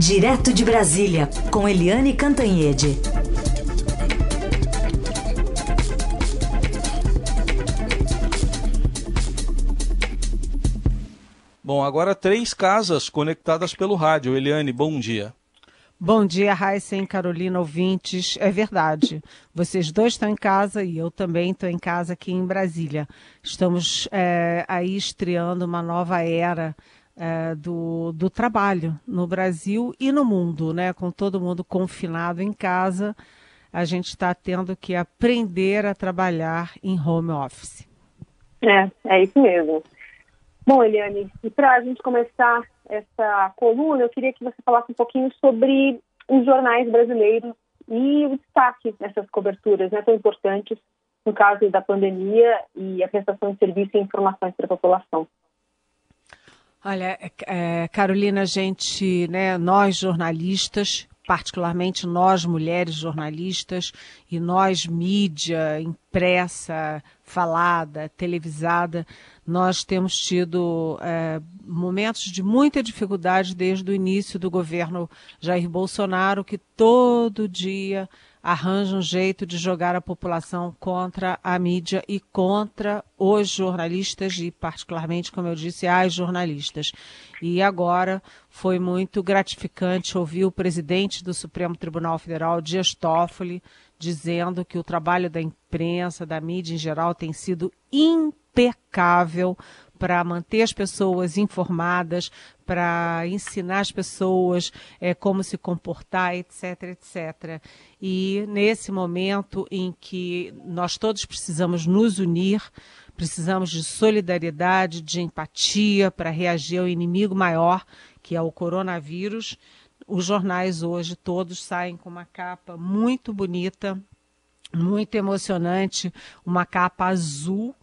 Direto de Brasília, com Eliane Cantanhede. Bom, agora três casas conectadas pelo rádio. Eliane, bom dia. Bom dia, Raíssa e Carolina ouvintes. É verdade. Vocês dois estão em casa e eu também estou em casa aqui em Brasília. Estamos é, aí estreando uma nova era é, do, do trabalho no Brasil e no mundo, né? Com todo mundo confinado em casa, a gente está tendo que aprender a trabalhar em home office. É, é isso mesmo. Bom, Eliane, e para a gente começar essa coluna, eu queria que você falasse um pouquinho sobre os jornais brasileiros e o destaque nessas coberturas né, tão importantes no caso da pandemia e a prestação de serviço e informações para a população. Olha, é, é, Carolina, a gente, né, nós jornalistas, particularmente nós mulheres jornalistas e nós mídia impressa, falada, televisada, nós temos tido é, momentos de muita dificuldade desde o início do governo Jair Bolsonaro, que todo dia arranja um jeito de jogar a população contra a mídia e contra os jornalistas e, particularmente, como eu disse, as jornalistas. E agora foi muito gratificante ouvir o presidente do Supremo Tribunal Federal, Dias Toffoli, dizendo que o trabalho da imprensa, da mídia em geral, tem sido impecável para manter as pessoas informadas, para ensinar as pessoas é, como se comportar, etc, etc. E nesse momento em que nós todos precisamos nos unir, precisamos de solidariedade, de empatia para reagir ao inimigo maior, que é o coronavírus, os jornais hoje todos saem com uma capa muito bonita, muito emocionante, uma capa azul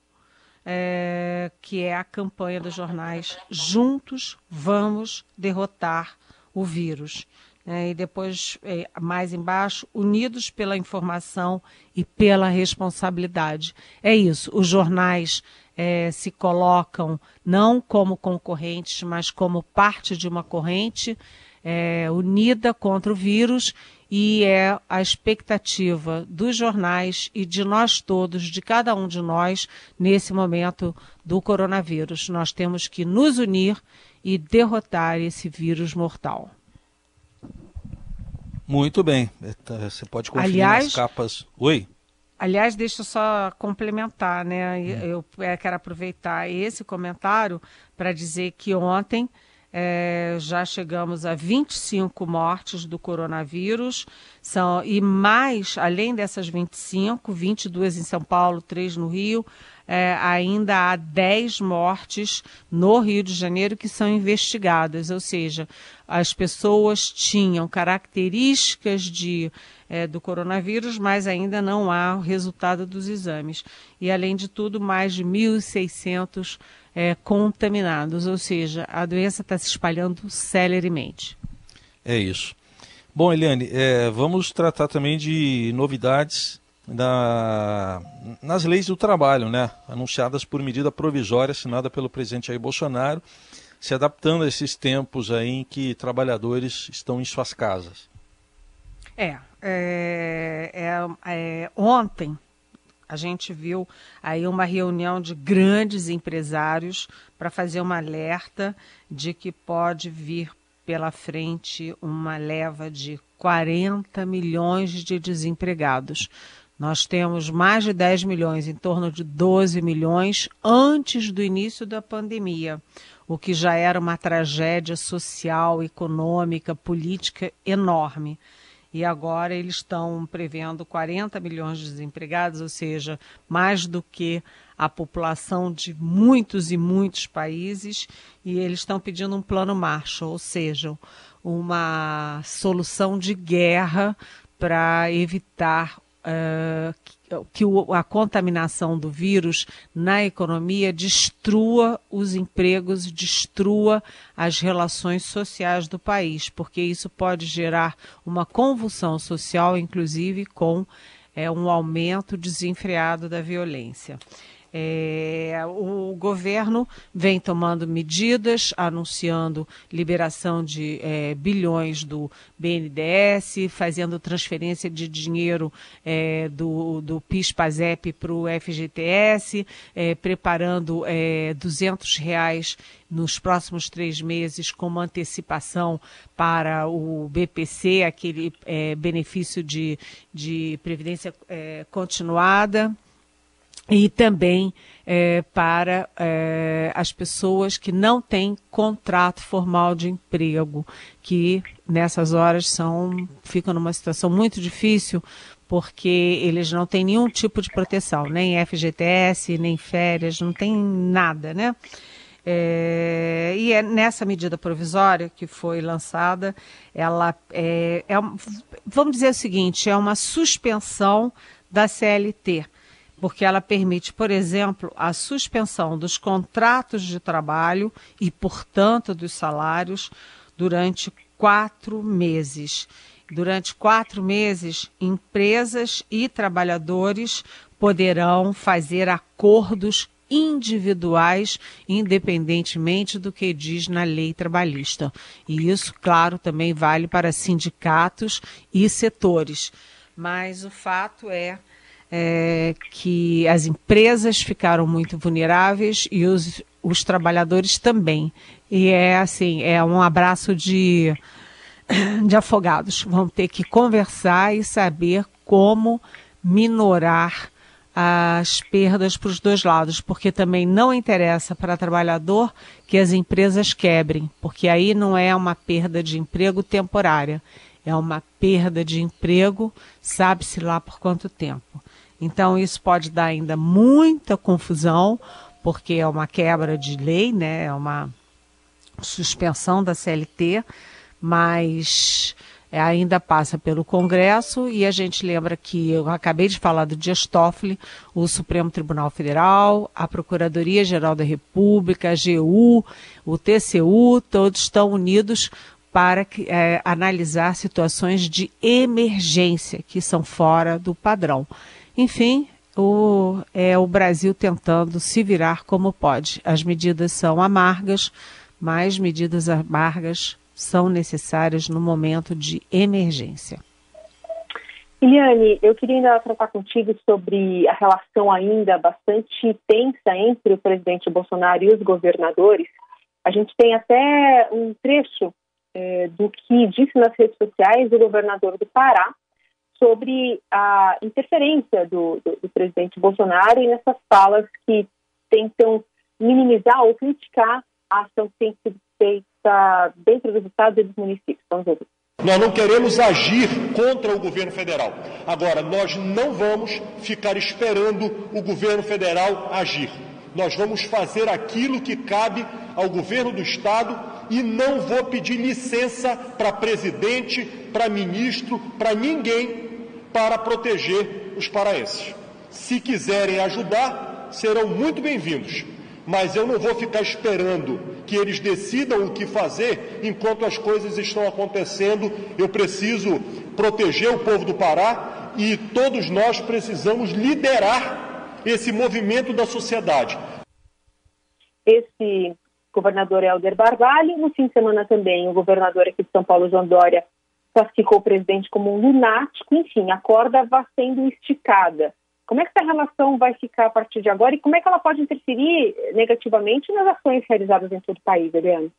é, que é a campanha dos jornais Juntos Vamos Derrotar o Vírus. É, e depois, é, mais embaixo, Unidos pela Informação e pela Responsabilidade. É isso, os jornais é, se colocam não como concorrentes, mas como parte de uma corrente é, unida contra o vírus e é a expectativa dos jornais e de nós todos, de cada um de nós, nesse momento do coronavírus. Nós temos que nos unir e derrotar esse vírus mortal. Muito bem. Você pode conferir Aliás, nas capas. Oi? Aliás, deixa eu só complementar, né? Eu quero aproveitar esse comentário para dizer que ontem é, já chegamos a 25 mortes do coronavírus, são, e mais, além dessas 25, 22 em São Paulo, 3 no Rio, é, ainda há 10 mortes no Rio de Janeiro que são investigadas, ou seja, as pessoas tinham características de, é, do coronavírus, mas ainda não há o resultado dos exames. E, além de tudo, mais de 1.600 é, contaminados, ou seja, a doença está se espalhando celeremente. É isso. Bom, Eliane, é, vamos tratar também de novidades da, nas leis do trabalho, né? Anunciadas por medida provisória assinada pelo presidente Jair Bolsonaro, se adaptando a esses tempos aí em que trabalhadores estão em suas casas. É, é, é, é ontem a gente viu aí uma reunião de grandes empresários para fazer uma alerta de que pode vir pela frente uma leva de 40 milhões de desempregados. Nós temos mais de 10 milhões, em torno de 12 milhões, antes do início da pandemia, o que já era uma tragédia social, econômica, política enorme e agora eles estão prevendo 40 milhões de desempregados, ou seja, mais do que a população de muitos e muitos países, e eles estão pedindo um plano Marshall, ou seja, uma solução de guerra para evitar uh, que o, a contaminação do vírus na economia destrua os empregos, destrua as relações sociais do país, porque isso pode gerar uma convulsão social, inclusive com é, um aumento desenfreado da violência. É, o governo vem tomando medidas, anunciando liberação de é, bilhões do BNDES, fazendo transferência de dinheiro é, do, do PIS-PASEP para o FGTS, é, preparando é, 200 reais nos próximos três meses como antecipação para o BPC, aquele é, benefício de, de previdência é, continuada e também é, para é, as pessoas que não têm contrato formal de emprego, que nessas horas são ficam numa situação muito difícil porque eles não têm nenhum tipo de proteção, nem FGTS, nem férias, não tem nada, né? É, e é nessa medida provisória que foi lançada, ela é, é, vamos dizer o seguinte, é uma suspensão da CLT porque ela permite, por exemplo, a suspensão dos contratos de trabalho e, portanto, dos salários durante quatro meses. Durante quatro meses, empresas e trabalhadores poderão fazer acordos individuais, independentemente do que diz na lei trabalhista. E isso, claro, também vale para sindicatos e setores. Mas o fato é é, que as empresas ficaram muito vulneráveis e os, os trabalhadores também. E é assim, é um abraço de, de afogados. Vão ter que conversar e saber como minorar as perdas para os dois lados, porque também não interessa para trabalhador que as empresas quebrem, porque aí não é uma perda de emprego temporária, é uma perda de emprego, sabe-se lá por quanto tempo. Então, isso pode dar ainda muita confusão, porque é uma quebra de lei, né? é uma suspensão da CLT, mas é, ainda passa pelo Congresso e a gente lembra que eu acabei de falar do Dias Toffoli, o Supremo Tribunal Federal, a Procuradoria-Geral da República, a AGU, o TCU, todos estão unidos para é, analisar situações de emergência que são fora do padrão. Enfim, o, é o Brasil tentando se virar como pode. As medidas são amargas, mas medidas amargas são necessárias no momento de emergência. Eliane, eu queria ainda tratar contigo sobre a relação ainda bastante tensa entre o presidente Bolsonaro e os governadores. A gente tem até um trecho é, do que disse nas redes sociais o governador do Pará, sobre a interferência do, do, do presidente Bolsonaro e nessas falas que tentam minimizar ou criticar a ação que tem sido feita dentro dos estados e dos municípios. Vamos ouvir. Nós não queremos agir contra o governo federal. Agora, nós não vamos ficar esperando o governo federal agir. Nós vamos fazer aquilo que cabe ao governo do estado e não vou pedir licença para presidente, para ministro, para ninguém para proteger os paraenses. Se quiserem ajudar, serão muito bem-vindos, mas eu não vou ficar esperando que eles decidam o que fazer enquanto as coisas estão acontecendo. Eu preciso proteger o povo do Pará e todos nós precisamos liderar esse movimento da sociedade. Esse governador Helder Barbalho, no fim de semana também o governador aqui de São Paulo, João Dória, classificou o presidente como um lunático, enfim, a corda vai sendo esticada. Como é que essa relação vai ficar a partir de agora e como é que ela pode interferir negativamente nas ações realizadas em todo o país, Eliane?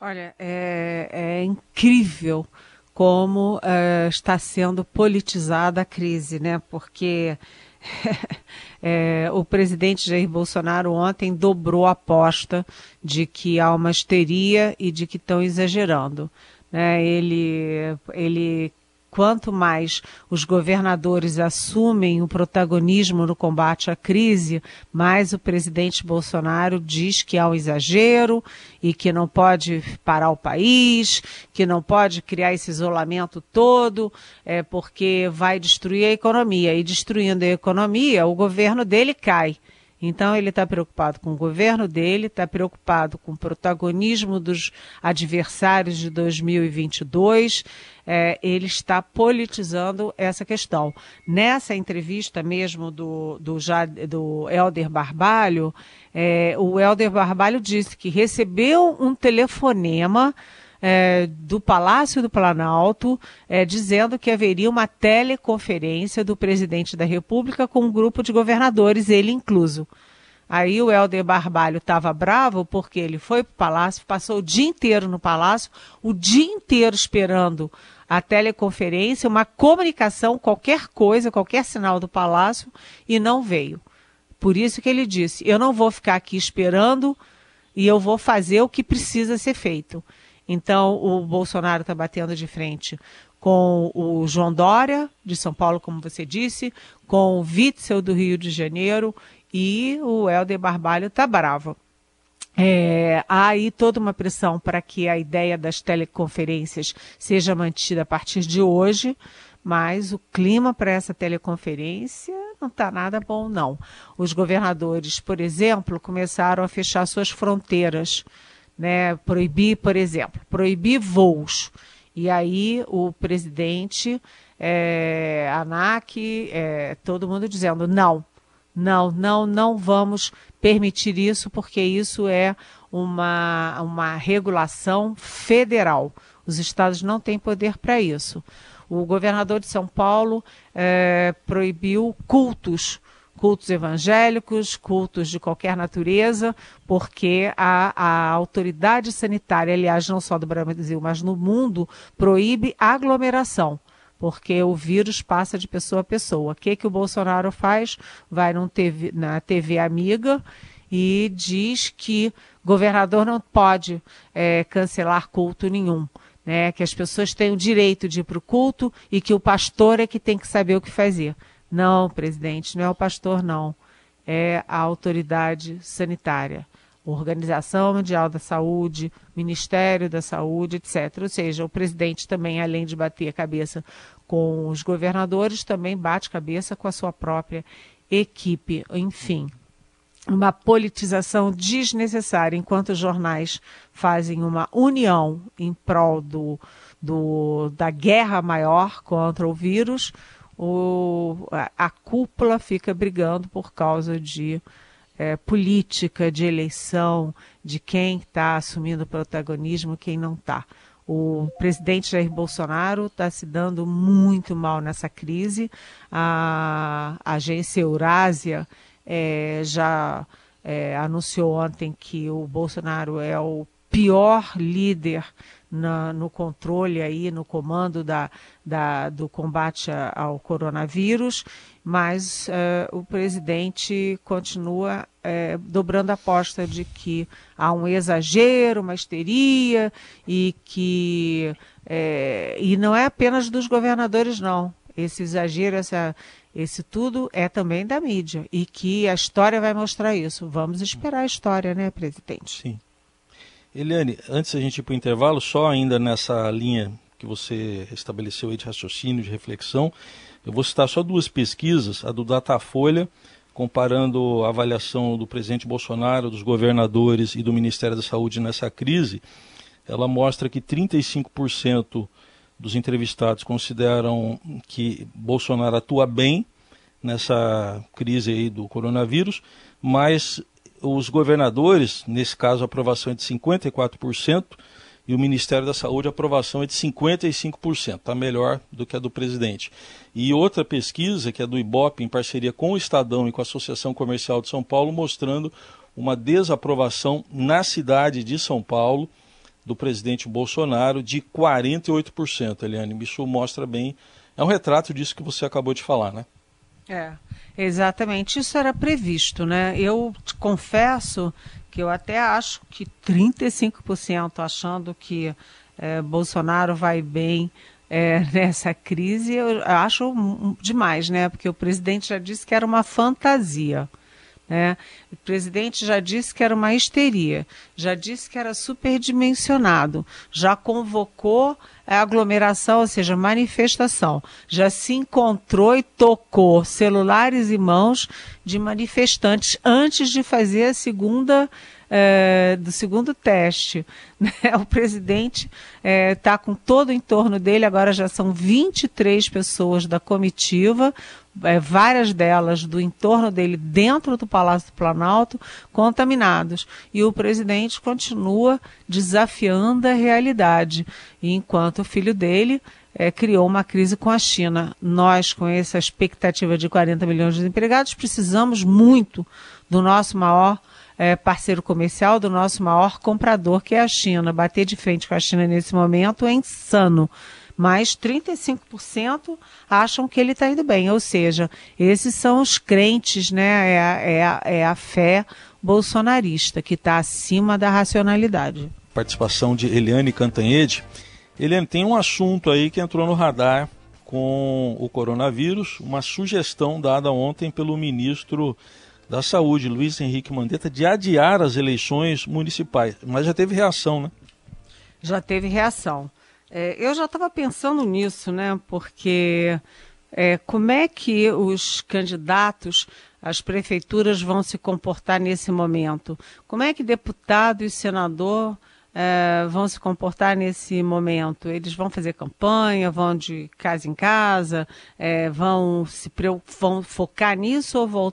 Olha, é, é incrível como é, está sendo politizada a crise, né? Porque é, o presidente Jair Bolsonaro ontem dobrou a aposta de que há uma histeria e de que estão exagerando. Né? Ele, ele quanto mais os governadores assumem o protagonismo no combate à crise, mais o presidente Bolsonaro diz que há um exagero e que não pode parar o país, que não pode criar esse isolamento todo, é, porque vai destruir a economia. E destruindo a economia, o governo dele cai. Então ele está preocupado com o governo dele, está preocupado com o protagonismo dos adversários de 2022. É, ele está politizando essa questão. Nessa entrevista mesmo do, do, do Helder Barbalho, é, o Helder Barbalho disse que recebeu um telefonema é, do Palácio do Planalto, é, dizendo que haveria uma teleconferência do presidente da República com um grupo de governadores, ele incluso. Aí o Helder Barbalho estava bravo porque ele foi para o palácio, passou o dia inteiro no palácio, o dia inteiro esperando a teleconferência, uma comunicação, qualquer coisa, qualquer sinal do palácio, e não veio. Por isso que ele disse: eu não vou ficar aqui esperando e eu vou fazer o que precisa ser feito. Então, o Bolsonaro está batendo de frente com o João Dória, de São Paulo, como você disse, com o Witzel, do Rio de Janeiro, e o Helder Barbalho está bravo. É, há aí toda uma pressão para que a ideia das teleconferências seja mantida a partir de hoje, mas o clima para essa teleconferência não está nada bom, não. Os governadores, por exemplo, começaram a fechar suas fronteiras né, proibir, por exemplo, proibir voos. E aí o presidente, é, ANAC, é, todo mundo dizendo não, não, não, não vamos permitir isso, porque isso é uma, uma regulação federal. Os estados não têm poder para isso. O governador de São Paulo é, proibiu cultos cultos evangélicos, cultos de qualquer natureza, porque a, a autoridade sanitária, aliás, não só do Brasil, mas no mundo, proíbe aglomeração porque o vírus passa de pessoa a pessoa. O que, que o Bolsonaro faz? Vai TV, na TV amiga e diz que governador não pode é, cancelar culto nenhum. Né, que as pessoas têm o direito de ir para o culto e que o pastor é que tem que saber o que fazer. Não, presidente, não é o pastor, não. É a autoridade sanitária. Organização Mundial da Saúde, Ministério da Saúde, etc. Ou seja, o presidente também, além de bater a cabeça com os governadores, também bate cabeça com a sua própria equipe. Enfim, uma politização desnecessária, enquanto os jornais fazem uma união em prol do, do, da guerra maior contra o vírus o, a, a cúpula fica brigando por causa de é, política, de eleição, de quem está assumindo protagonismo quem não está. O presidente Jair Bolsonaro está se dando muito mal nessa crise. A, a agência Eurásia é, já é, anunciou ontem que o Bolsonaro é o pior líder na, no controle aí, no comando da, da, do combate ao coronavírus, mas uh, o presidente continua uh, dobrando a aposta de que há um exagero, uma histeria e que uh, e não é apenas dos governadores não. Esse exagero, essa, esse tudo é também da mídia e que a história vai mostrar isso. Vamos esperar a história, né, presidente? Sim. Eliane, antes da gente ir para o intervalo, só ainda nessa linha que você estabeleceu aí de raciocínio, de reflexão, eu vou citar só duas pesquisas, a do Datafolha, comparando a avaliação do presidente Bolsonaro, dos governadores e do Ministério da Saúde nessa crise, ela mostra que 35% dos entrevistados consideram que Bolsonaro atua bem nessa crise aí do coronavírus, mas os governadores, nesse caso a aprovação é de 54%, e o Ministério da Saúde a aprovação é de 55%, está melhor do que a do presidente. E outra pesquisa, que é do IBOP, em parceria com o Estadão e com a Associação Comercial de São Paulo, mostrando uma desaprovação na cidade de São Paulo do presidente Bolsonaro de 48%, Eliane. Isso mostra bem, é um retrato disso que você acabou de falar, né? É, exatamente. Isso era previsto, né? Eu te confesso que eu até acho que 35% achando que é, Bolsonaro vai bem é, nessa crise, eu acho demais, né? Porque o presidente já disse que era uma fantasia. Né? O presidente já disse que era uma histeria, já disse que era superdimensionado, já convocou a aglomeração, ou seja, manifestação. Já se encontrou e tocou celulares e mãos de manifestantes antes de fazer a segunda é, do segundo teste. Né? O presidente está é, com todo o entorno dele, agora já são 23 pessoas da comitiva, é, várias delas do entorno dele dentro do Palácio do Planalto, contaminados. E o presidente continua desafiando a realidade. Enquanto o filho dele é, criou uma crise com a China. Nós, com essa expectativa de 40 milhões de empregados, precisamos muito do nosso maior é, parceiro comercial, do nosso maior comprador, que é a China. Bater de frente com a China nesse momento é insano. Mas 35% acham que ele está indo bem. Ou seja, esses são os crentes, né? É a, é a, é a fé bolsonarista que está acima da racionalidade. Participação de Eliane Cantanhede. Eliane, tem um assunto aí que entrou no radar com o coronavírus, uma sugestão dada ontem pelo ministro da Saúde, Luiz Henrique Mandetta, de adiar as eleições municipais. Mas já teve reação, né? Já teve reação. É, eu já estava pensando nisso, né? Porque é, como é que os candidatos às prefeituras vão se comportar nesse momento? Como é que deputado e senador é, vão se comportar nesse momento? Eles vão fazer campanha, vão de casa em casa, é, vão se vão focar nisso ou vão,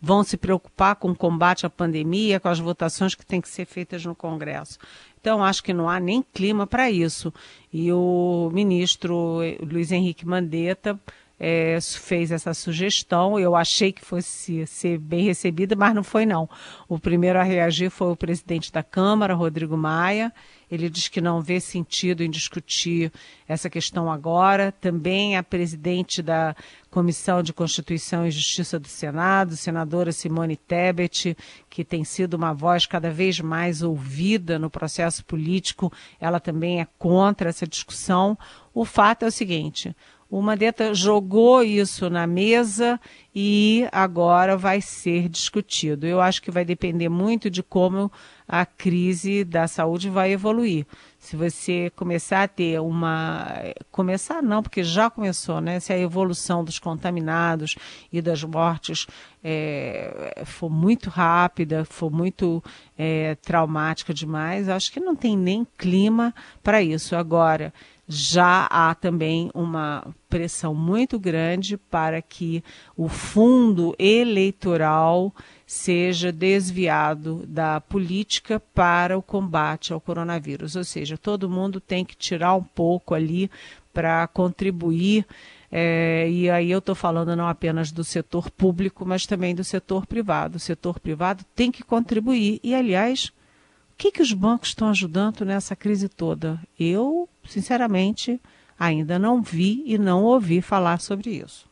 vão se preocupar com o combate à pandemia, com as votações que têm que ser feitas no Congresso? Então, acho que não há nem clima para isso. E o ministro Luiz Henrique Mandetta é, fez essa sugestão. Eu achei que fosse ser bem recebida, mas não foi não. O primeiro a reagir foi o presidente da Câmara, Rodrigo Maia. Ele diz que não vê sentido em discutir essa questão agora. Também a presidente da Comissão de Constituição e Justiça do Senado, senadora Simone Tebet, que tem sido uma voz cada vez mais ouvida no processo político, ela também é contra essa discussão. O fato é o seguinte: o Mandetta jogou isso na mesa e agora vai ser discutido. Eu acho que vai depender muito de como a crise da saúde vai evoluir. Se você começar a ter uma. Começar não, porque já começou, né? Se a evolução dos contaminados e das mortes é, for muito rápida, for muito é, traumática demais, acho que não tem nem clima para isso. Agora já há também uma pressão muito grande para que o fundo eleitoral seja desviado da política para o combate ao coronavírus. Ou seja, todo mundo tem que tirar um pouco ali para contribuir. É, e aí eu estou falando não apenas do setor público, mas também do setor privado. O setor privado tem que contribuir. E, aliás, o que, que os bancos estão ajudando nessa crise toda? Eu, sinceramente, ainda não vi e não ouvi falar sobre isso.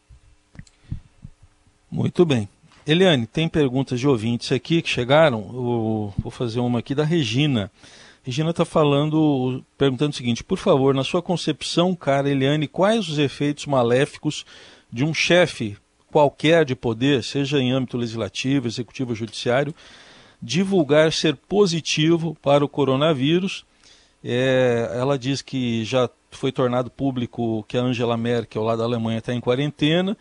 Muito bem. Eliane, tem perguntas de ouvintes aqui que chegaram. Eu vou fazer uma aqui da Regina. Regina está falando, perguntando o seguinte: por favor, na sua concepção, cara Eliane, quais os efeitos maléficos de um chefe qualquer de poder, seja em âmbito legislativo, executivo ou judiciário, divulgar ser positivo para o coronavírus. É, ela diz que já foi tornado público que a Angela Merkel, lá da Alemanha, está em quarentena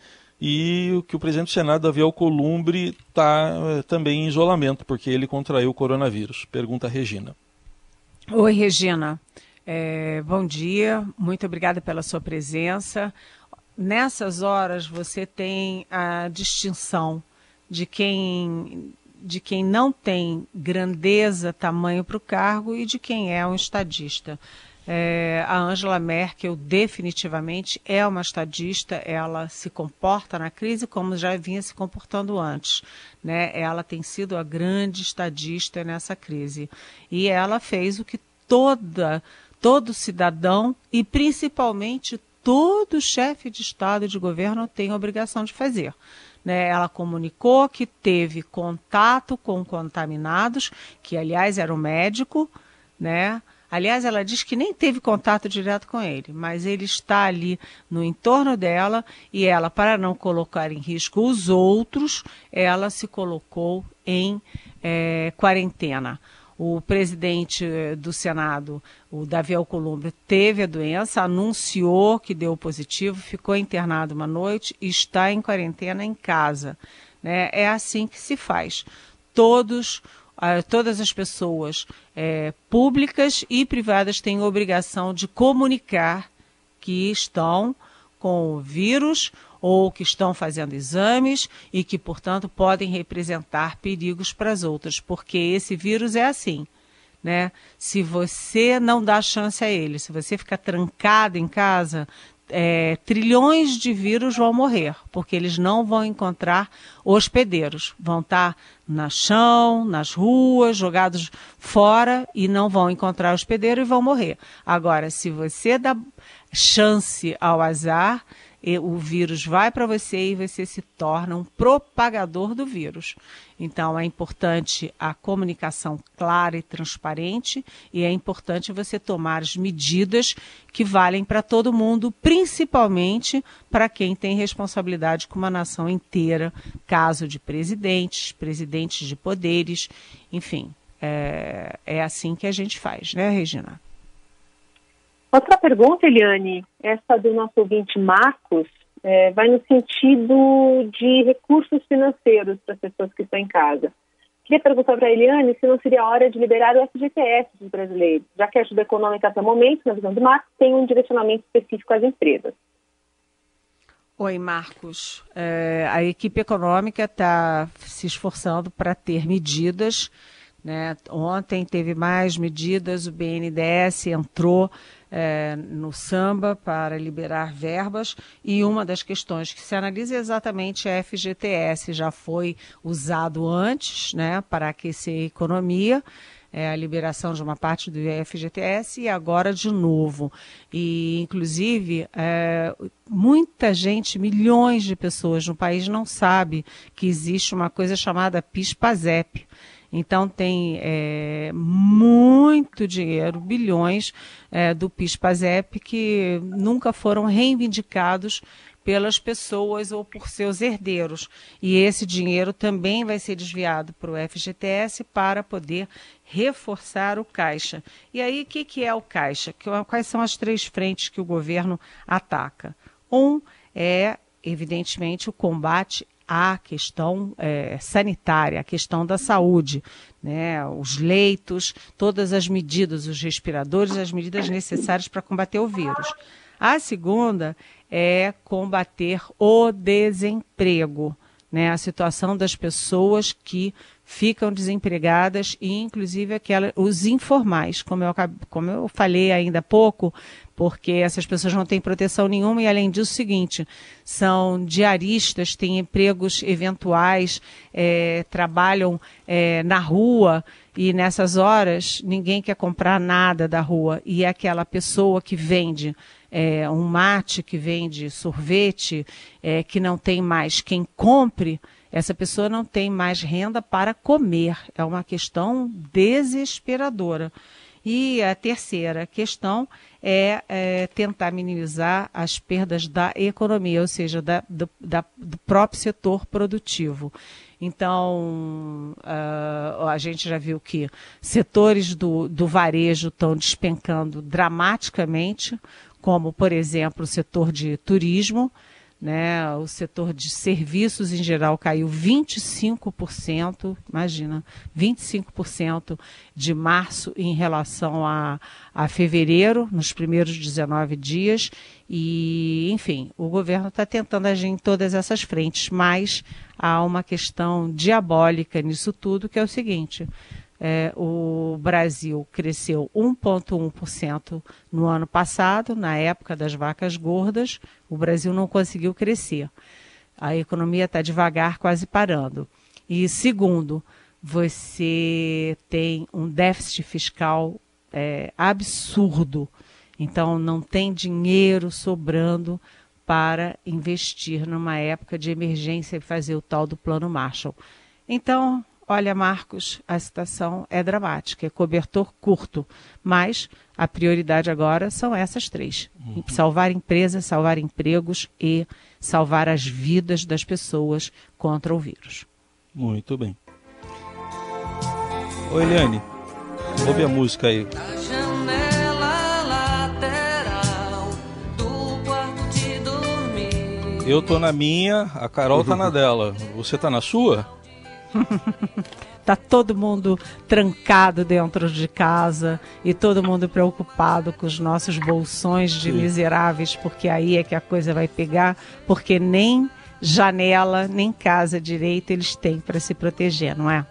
e que o presidente do Senado, Davi Alcolumbre, está é, também em isolamento, porque ele contraiu o coronavírus. Pergunta a Regina. Oi, Regina. É, bom dia, muito obrigada pela sua presença. Nessas horas você tem a distinção de quem de quem não tem grandeza, tamanho para o cargo e de quem é um estadista. É, a Angela Merkel definitivamente é uma estadista, ela se comporta na crise como já vinha se comportando antes. Né? Ela tem sido a grande estadista nessa crise. E ela fez o que toda, todo cidadão e principalmente todo chefe de Estado e de governo tem a obrigação de fazer. Né, ela comunicou que teve contato com contaminados, que aliás era o médico, né? Aliás, ela diz que nem teve contato direto com ele, mas ele está ali no entorno dela e ela, para não colocar em risco os outros, ela se colocou em é, quarentena. O presidente do Senado, o Davi Alcolumbre, teve a doença, anunciou que deu positivo, ficou internado uma noite e está em quarentena em casa. Né? É assim que se faz. Todos todas as pessoas é, públicas e privadas têm obrigação de comunicar que estão com o vírus ou que estão fazendo exames e que, portanto, podem representar perigos para as outras, porque esse vírus é assim. Né? Se você não dá chance a ele, se você ficar trancado em casa, é, trilhões de vírus vão morrer, porque eles não vão encontrar hospedeiros. Vão estar no chão, nas ruas, jogados fora e não vão encontrar hospedeiro e vão morrer. Agora, se você dá chance ao azar, o vírus vai para você e você se torna um propagador do vírus. Então é importante a comunicação clara e transparente e é importante você tomar as medidas que valem para todo mundo, principalmente para quem tem responsabilidade com uma nação inteira, caso de presidentes, presidentes de poderes, enfim. É, é assim que a gente faz, né, Regina? Outra pergunta, Eliane, essa do nosso ouvinte Marcos, é, vai no sentido de recursos financeiros para as pessoas que estão em casa. Queria perguntar para a Eliane se não seria a hora de liberar o FGTS dos brasileiros, já que a ajuda econômica até o momento, na visão do Marcos, tem um direcionamento específico às empresas. Oi, Marcos. É, a equipe econômica está se esforçando para ter medidas. Né? Ontem teve mais medidas, o BNDES entrou é, no samba para liberar verbas e uma das questões que se analisa é exatamente a FGTS, já foi usado antes né, para aquecer a economia. É, a liberação de uma parte do FGTS e agora de novo. E, inclusive, é, muita gente, milhões de pessoas no país não sabe que existe uma coisa chamada PIS-PASEP. Então tem é, muito dinheiro, bilhões é, do PIS-PASEP que nunca foram reivindicados pelas pessoas ou por seus herdeiros. E esse dinheiro também vai ser desviado para o FGTS para poder reforçar o caixa. E aí, o que, que é o caixa? Quais são as três frentes que o governo ataca? Um é, evidentemente, o combate a questão é, sanitária, a questão da saúde, né, os leitos, todas as medidas, os respiradores, as medidas necessárias para combater o vírus. A segunda é combater o desemprego, né, a situação das pessoas que ficam desempregadas e inclusive aquela, os informais, como eu, como eu falei ainda há pouco, porque essas pessoas não têm proteção nenhuma e além disso o seguinte, são diaristas, têm empregos eventuais, é, trabalham é, na rua e nessas horas ninguém quer comprar nada da rua e é aquela pessoa que vende é, um mate, que vende sorvete, é, que não tem mais quem compre, essa pessoa não tem mais renda para comer. É uma questão desesperadora. E a terceira questão é, é tentar minimizar as perdas da economia, ou seja, da, do, da, do próprio setor produtivo. Então, uh, a gente já viu que setores do, do varejo estão despencando dramaticamente, como, por exemplo, o setor de turismo. Né? O setor de serviços em geral caiu 25%, imagina, 25% de março em relação a, a fevereiro, nos primeiros 19 dias. E, enfim, o governo está tentando agir em todas essas frentes, mas há uma questão diabólica nisso tudo, que é o seguinte: é, o Brasil cresceu 1,1% no ano passado, na época das vacas gordas, o Brasil não conseguiu crescer. A economia está devagar, quase parando. E segundo, você tem um déficit fiscal é, absurdo. Então, não tem dinheiro sobrando para investir numa época de emergência e fazer o tal do plano Marshall. Então, Olha, Marcos, a situação é dramática, é cobertor curto, mas a prioridade agora são essas três: uhum. salvar empresas, salvar empregos e salvar as vidas das pessoas contra o vírus. Muito bem. Oi, Eliane, ouve a música aí. Eu tô na minha, a Carol tá na dela. Você tá na sua? tá todo mundo trancado dentro de casa e todo mundo preocupado com os nossos bolsões de miseráveis, porque aí é que a coisa vai pegar, porque nem janela, nem casa direita eles têm para se proteger, não é?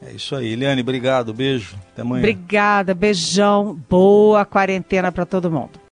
É isso aí. Eliane, obrigado. Beijo. Até amanhã. Obrigada. Beijão. Boa quarentena para todo mundo.